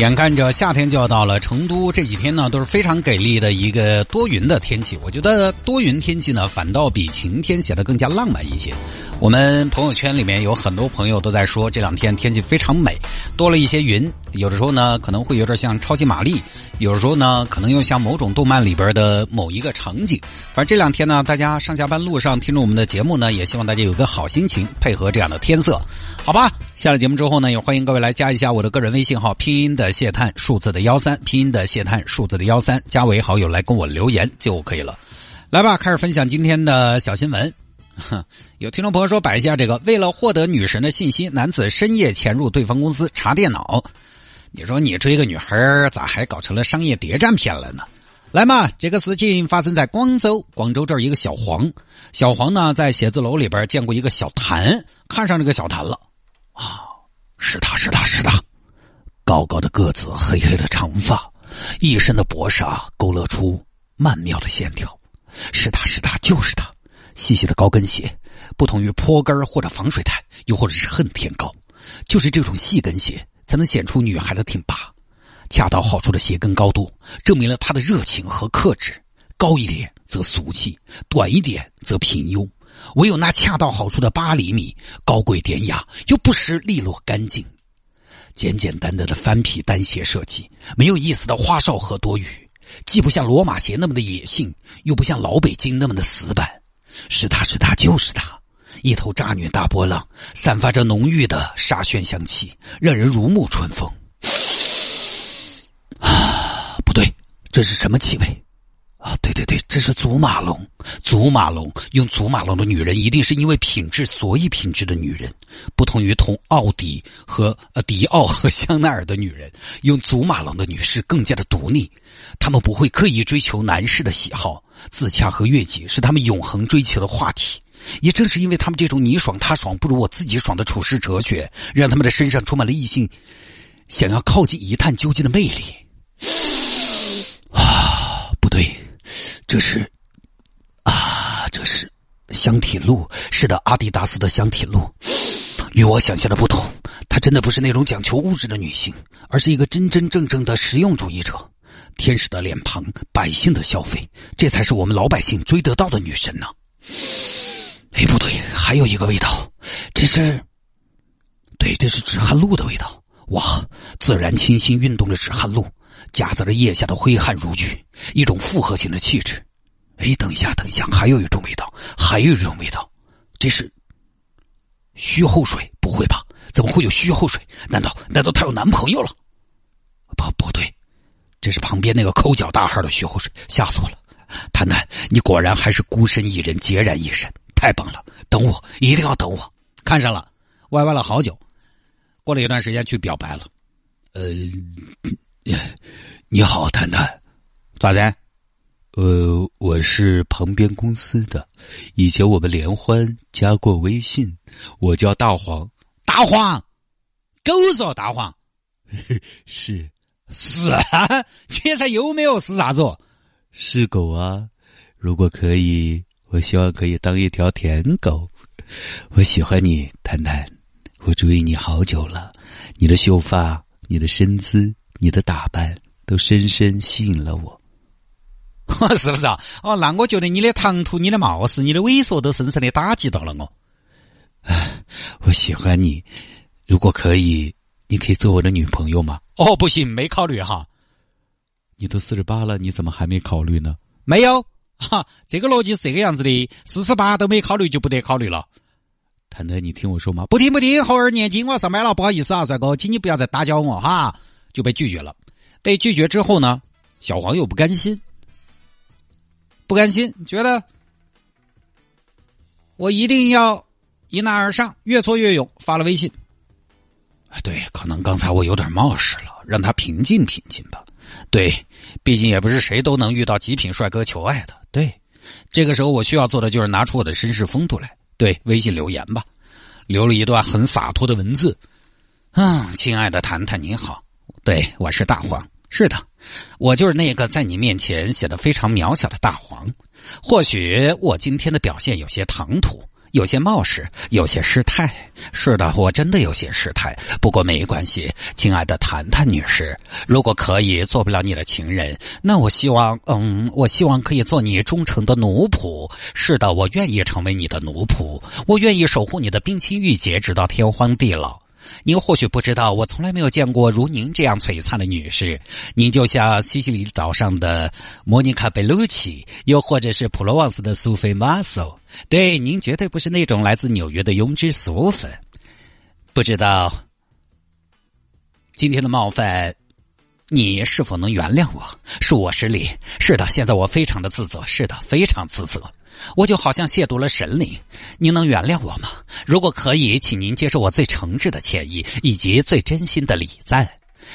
眼看着夏天就要到了，成都这几天呢都是非常给力的一个多云的天气。我觉得多云天气呢，反倒比晴天显得更加浪漫一些。我们朋友圈里面有很多朋友都在说这两天天气非常美，多了一些云，有的时候呢可能会有点像超级玛丽，有的时候呢可能又像某种动漫里边的某一个场景。反正这两天呢，大家上下班路上听着我们的节目呢，也希望大家有个好心情，配合这样的天色，好吧？下了节目之后呢，也欢迎各位来加一下我的个人微信号，拼音的谢探，数字的幺三，拼音的谢探，数字的幺三，加为好友来跟我留言就可以了。来吧，开始分享今天的小新闻。哼 有听众朋友说摆一下这个，为了获得女神的信息，男子深夜潜入对方公司查电脑。你说你追个女孩，咋还搞成了商业谍战片了呢？来嘛，这个事情发生在广州，广州这儿一个小黄，小黄呢在写字楼里边见过一个小谭，看上这个小谭了。啊，是他是他是他，高高的个子，黑黑的长发，一身的薄纱勾勒出曼妙的线条。是他是他就是他。细细的高跟鞋，不同于坡跟或者防水台，又或者是恨天高，就是这种细跟鞋才能显出女孩的挺拔。恰到好处的鞋跟高度，证明了她的热情和克制。高一点则俗气，短一点则平庸。唯有那恰到好处的八厘米，高贵典雅又不失利落干净。简简单单的翻皮单鞋设计，没有一丝的花哨和多余，既不像罗马鞋那么的野性，又不像老北京那么的死板。是他是他就是他，一头渣女大波浪，散发着浓郁的沙宣香气，让人如沐春风。啊，不对，这是什么气味？啊，对对对，这是祖马龙。祖马龙用祖马龙的女人，一定是因为品质，所以品质的女人，不同于同奥迪和呃迪奥和 香奈儿的女人，用祖马龙的女士更加的独立，她们不会刻意追求男士的喜好，自洽和悦己是她们永恒追求的话题。也正是因为他们这种你爽他爽不如我自己爽的处世哲学，让他们的身上充满了异性想要靠近一探究竟的魅力。这是，啊，这是香体露。是的，阿迪达斯的香体露。与我想象的不同，她真的不是那种讲求物质的女性，而是一个真真正正的实用主义者。天使的脸庞，百姓的消费，这才是我们老百姓追得到的女神呢。哎，不对，还有一个味道，这是，对，这是止汗露的味道。哇，自然清新运动的止汗露。夹杂着腋下的挥汗如雨，一种复合型的气质。哎，等一下，等一下，还有一种味道，还有一种味道，这是虚后水？不会吧？怎么会有虚后水？难道难道她有男朋友了？不，不对，这是旁边那个抠脚大汉的虚后水，吓死我了！谈谈，你果然还是孤身一人，孑然一身，太棒了！等我，一定要等我。看上了，歪歪了好久，过了一段时间去表白了。呃。你你好，谈谈，咋的？呃，我是旁边公司的，以前我们联欢加过微信，我叫大黄，大黄，狗说大黄，是是啊，现在有没有是啥子？是狗啊，如果可以，我希望可以当一条舔狗。我喜欢你，谈谈，我注意你好久了，你的秀发，你的身姿。你的打扮都深深吸引了我，是不是啊？哦，那我觉得你的唐突、你的貌似、你的猥琐都深深的打击到了我。唉，我喜欢你，如果可以，你可以做我的女朋友吗？哦，不行，没考虑哈。你都四十八了，你怎么还没考虑呢？没有，哈，这个逻辑是这个样子的，四十八都没考虑就不得考虑了。谈谈，你听我说吗？不听不听，猴儿年纪我要上班了，不好意思啊，帅哥，请你不要再打搅我哈。就被拒绝了。被拒绝之后呢，小黄又不甘心，不甘心，觉得我一定要迎难而上，越挫越勇，发了微信。对，可能刚才我有点冒失了，让他平静平静吧。对，毕竟也不是谁都能遇到极品帅哥求爱的。对，这个时候我需要做的就是拿出我的绅士风度来。对，微信留言吧，留了一段很洒脱的文字。嗯，亲爱的谈谈您好，对我是大黄。是的，我就是那个在你面前显得非常渺小的大黄。或许我今天的表现有些唐突。有些冒失，有些失态。是的，我真的有些失态。不过没关系，亲爱的谈谈女士，如果可以做不了你的情人，那我希望，嗯，我希望可以做你忠诚的奴仆。是的，我愿意成为你的奴仆，我愿意守护你的冰清玉洁，直到天荒地老。您或许不知道，我从来没有见过如您这样璀璨的女士。您就像西西里岛上的莫妮卡·贝鲁奇，又或者是普罗旺斯的苏菲·马索。对，您绝对不是那种来自纽约的庸脂俗粉。不知道今天的冒犯，你是否能原谅我？恕我失礼。是的，现在我非常的自责。是的，非常自责。我就好像亵渎了神灵，您能原谅我吗？如果可以，请您接受我最诚挚的歉意以及最真心的礼赞。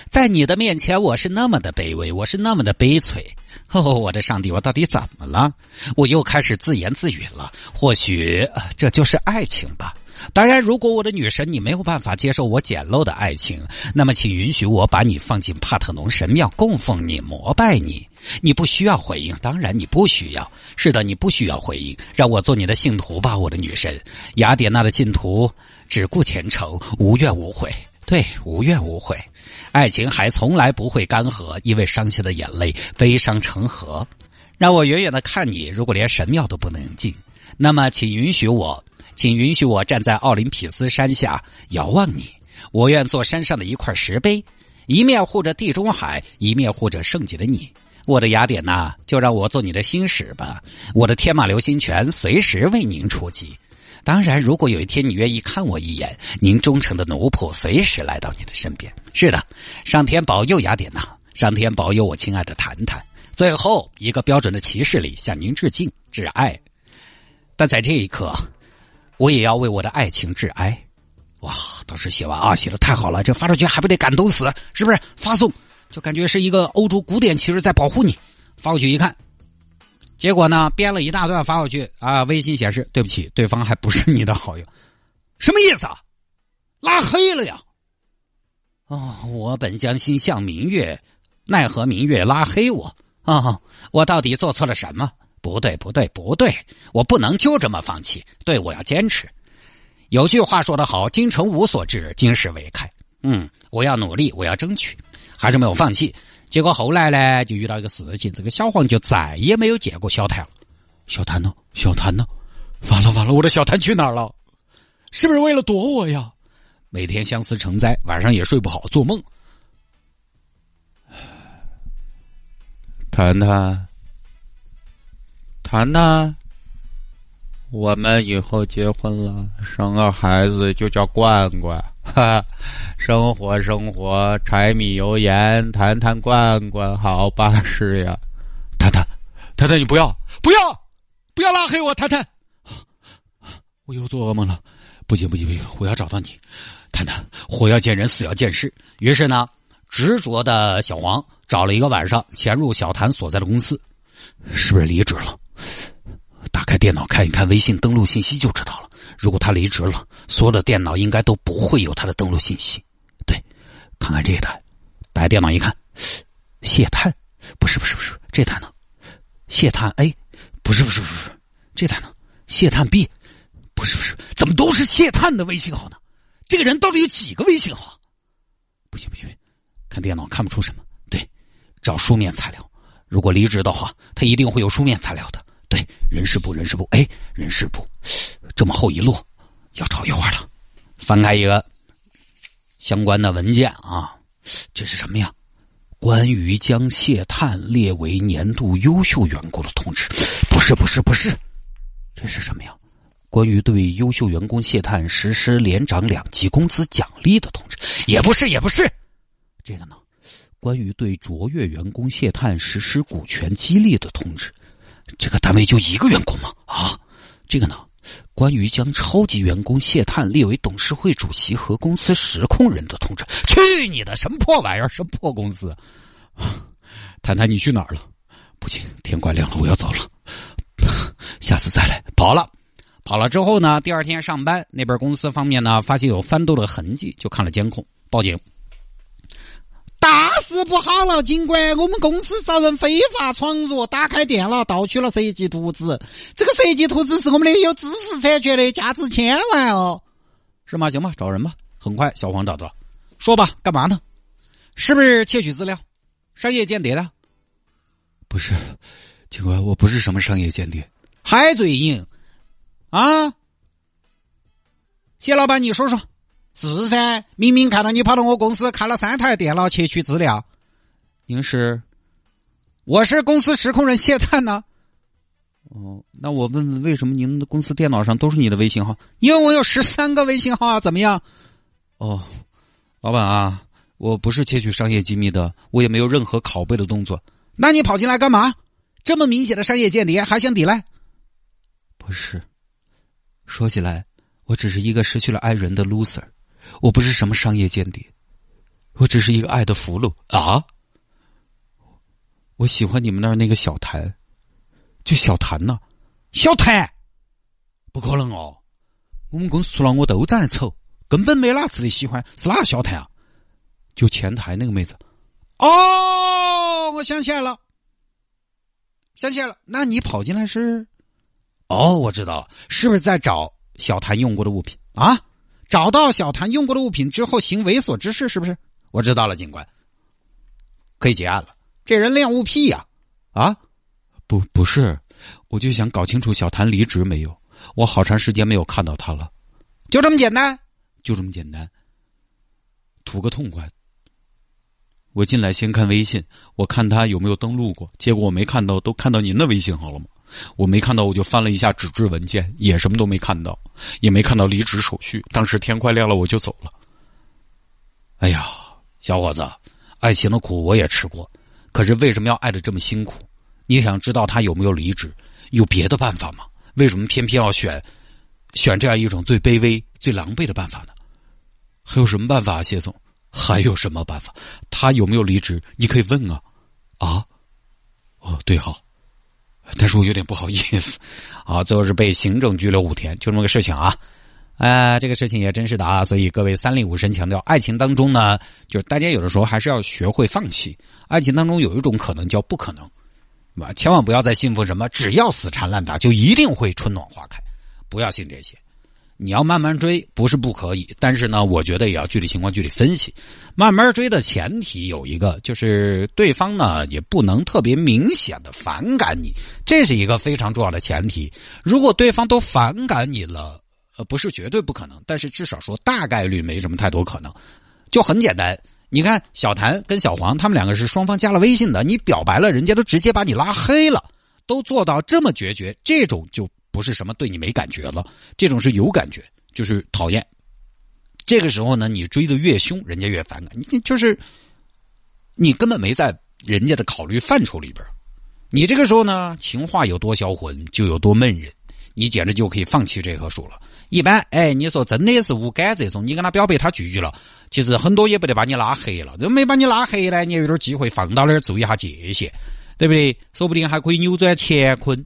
在你的面前，我是那么的卑微，我是那么的悲催。哦，我的上帝，我到底怎么了？我又开始自言自语了。或许这就是爱情吧。当然，如果我的女神你没有办法接受我简陋的爱情，那么请允许我把你放进帕特农神庙供奉你、膜拜你。你不需要回应，当然你不需要。是的，你不需要回应，让我做你的信徒吧，我的女神。雅典娜的信徒只顾虔诚，无怨无悔。对，无怨无悔。爱情还从来不会干涸，因为伤心的眼泪悲伤成河。让我远远的看你，如果连神庙都不能进，那么请允许我。请允许我站在奥林匹斯山下遥望你，我愿做山上的一块石碑，一面护着地中海，一面护着圣洁的你。我的雅典娜，就让我做你的星使吧，我的天马流星拳随时为您出击。当然，如果有一天你愿意看我一眼，您忠诚的奴仆随时来到你的身边。是的，上天保佑雅典娜，上天保佑我亲爱的谈谈。最后一个标准的骑士礼向您致敬，致爱。但在这一刻。我也要为我的爱情致哀，哇！当时写完啊，写的太好了，这发出去还不得感动死？是不是？发送就感觉是一个欧洲古典骑士在保护你。发过去一看，结果呢，编了一大段发过去啊，微信显示对不起，对方还不是你的好友，什么意思啊？拉黑了呀？哦，我本将心向明月，奈何明月拉黑我啊？我到底做错了什么？不对，不对，不对！我不能就这么放弃。对，我要坚持。有句话说得好：“京城无所至，金石为开。”嗯，我要努力，我要争取，还是没有放弃。结果后来呢，就遇到一个事情，这个小黄就再也没有见过小谭了。小谭呢？小谭呢？完了完了，我的小谭去哪儿了？是不是为了躲我呀？每天相思成灾，晚上也睡不好，做梦。谈谈。谈谈，我们以后结婚了，生个孩子就叫罐罐，哈，生活生活，柴米油盐，谈谈罐罐，好巴适呀！谈谈，谈谈，你不要，不要，不要拉黑我，谈谈，我又做噩梦了，不行不行不行，我要找到你，谈谈，活要见人，死要见尸。于是呢，执着的小黄找了一个晚上，潜入小谭所在的公司，是不是离职了？打开电脑看一看微信登录信息就知道了。如果他离职了，所有的电脑应该都不会有他的登录信息。对，看看这一台，打开电脑一看，谢探，不是不是不是，这台呢？谢探 A，不是不是不是，这台呢？谢探 B，不是不是，怎么都是谢探的微信号呢？这个人到底有几个微信号？不行不行，看电脑看不出什么。对，找书面材料。如果离职的话，他一定会有书面材料的。对，人事部，人事部，哎，人事部，这么厚一摞，要找一会儿了。翻开一个相关的文件啊，这是什么呀？关于将谢探列为年度优秀员工的通知，不是，不是，不是，这是什么呀？关于对优秀员工谢探实施连涨两级工资奖励的通知，也不是，也不是，这个呢？关于对卓越员工谢探实施股权激励的通知，这个单位就一个员工吗？啊，这个呢？关于将超级员工谢探列为董事会主席和公司实控人的通知，去你的什么破玩意儿？什么破公司？谈谈你去哪儿了？不行，天快亮了，我要走了，下次再来。跑了，跑了之后呢？第二天上班，那边公司方面呢，发现有翻斗的痕迹，就看了监控，报警。大事不好了，警官！我们公司遭人非法闯入，打开电脑盗取了设计图纸。这个设计图纸是我们的有知识产权的，价值千万哦。是吗？行吧，找人吧。很快，小黄找到了。说吧，干嘛呢？是不是窃取资料？商业间谍的？不是，警官，我不是什么商业间谍。还嘴硬啊？谢老板，你说说。是噻，明明看到你跑到我公司开了三台电脑窃取资料。您是？我是？公司实控人谢探呢。哦，那我问问，为什么您的公司电脑上都是你的微信号？因为我有十三个微信号啊，怎么样？哦，老板啊，我不是？窃取商业机密的，我也没有任何拷贝的动作。那你跑进来干嘛？这么明显的商业间谍，还想抵赖？不是，说起来，我只是？一个失去了爱人的 loser。我不是什么商业间谍，我只是一个爱的俘虏啊！我喜欢你们那儿那个小谭，就小谭呐，小谭，不可能哦！我们公司除了我都长得丑，根本没哪次的喜欢，是哪个小谭啊？就前台那个妹子。哦，我想起来了，想起来了，那你跑进来是？哦，我知道了，是不是在找小谭用过的物品啊？找到小谭用过的物品之后行猥琐之事，是不是？我知道了，警官，可以结案了。这人恋物癖呀？啊，不，不是，我就想搞清楚小谭离职没有。我好长时间没有看到他了，就这么简单，就这么简单，图个痛快。我进来先看微信，我看他有没有登录过，结果我没看到，都看到您的微信号了吗？我没看到，我就翻了一下纸质文件，也什么都没看到，也没看到离职手续。当时天快亮了，我就走了。哎呀，小伙子，爱情的苦我也吃过，可是为什么要爱的这么辛苦？你想知道他有没有离职？有别的办法吗？为什么偏偏要选选这样一种最卑微、最狼狈的办法呢？还有什么办法，谢总？还有什么办法？他有没有离职？你可以问啊。啊？哦，对，好。但是我有点不好意思，啊，最后是被行政拘留五天，就这么个事情啊，呃，这个事情也真是的啊，所以各位三令五申强调，爱情当中呢，就是大家有的时候还是要学会放弃，爱情当中有一种可能叫不可能，吧？千万不要再信奉什么只要死缠烂打就一定会春暖花开，不要信这些。你要慢慢追，不是不可以，但是呢，我觉得也要具体情况具体分析。慢慢追的前提有一个，就是对方呢也不能特别明显的反感你，这是一个非常重要的前提。如果对方都反感你了，呃，不是绝对不可能，但是至少说大概率没什么太多可能。就很简单，你看小谭跟小黄他们两个是双方加了微信的，你表白了，人家都直接把你拉黑了，都做到这么决绝，这种就。不是什么对你没感觉了，这种是有感觉，就是讨厌。这个时候呢，你追的越凶，人家越反感。你就是你根本没在人家的考虑范畴里边。你这个时候呢，情话有多销魂，就有多闷人。你简直就可以放弃这棵树了。一般，哎，你说真的是无感这种，你跟他表白，他拒绝了，其实很多也不得把你拉黑了。都没把你拉黑呢，你有点机会放到那儿注意一下界限，对不对？说不定还可以扭转乾坤。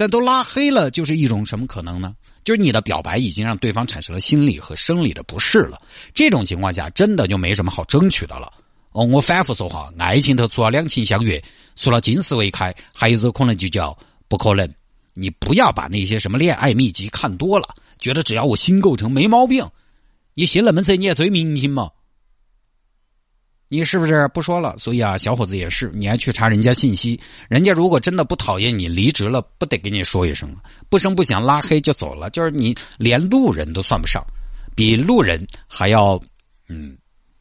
但都拉黑了，就是一种什么可能呢？就是你的表白已经让对方产生了心理和生理的不适了。这种情况下，真的就没什么好争取的了。哦，我反复说哈，爱情头除了两情相悦，除了金石为开，还有一种可能就叫不可能。你不要把那些什么恋爱秘籍看多了，觉得只要我心构成没毛病。你信那么这你也追明星嘛？你是不是不说了？所以啊，小伙子也是，你还去查人家信息。人家如果真的不讨厌你，离职了，不得跟你说一声不声不响拉黑就走了。就是你连路人都算不上，比路人还要，嗯，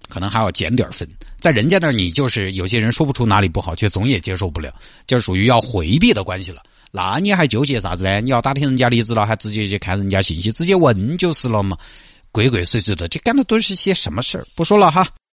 可能还要减点分。在人家那儿，你就是有些人说不出哪里不好，却总也接受不了，就属于要回避的关系了。那你还纠结啥子呢？你要打听人家离职了，还直接去看人家信息，直接问就是了嘛。鬼鬼祟祟的，这干的都是些什么事儿？不说了哈。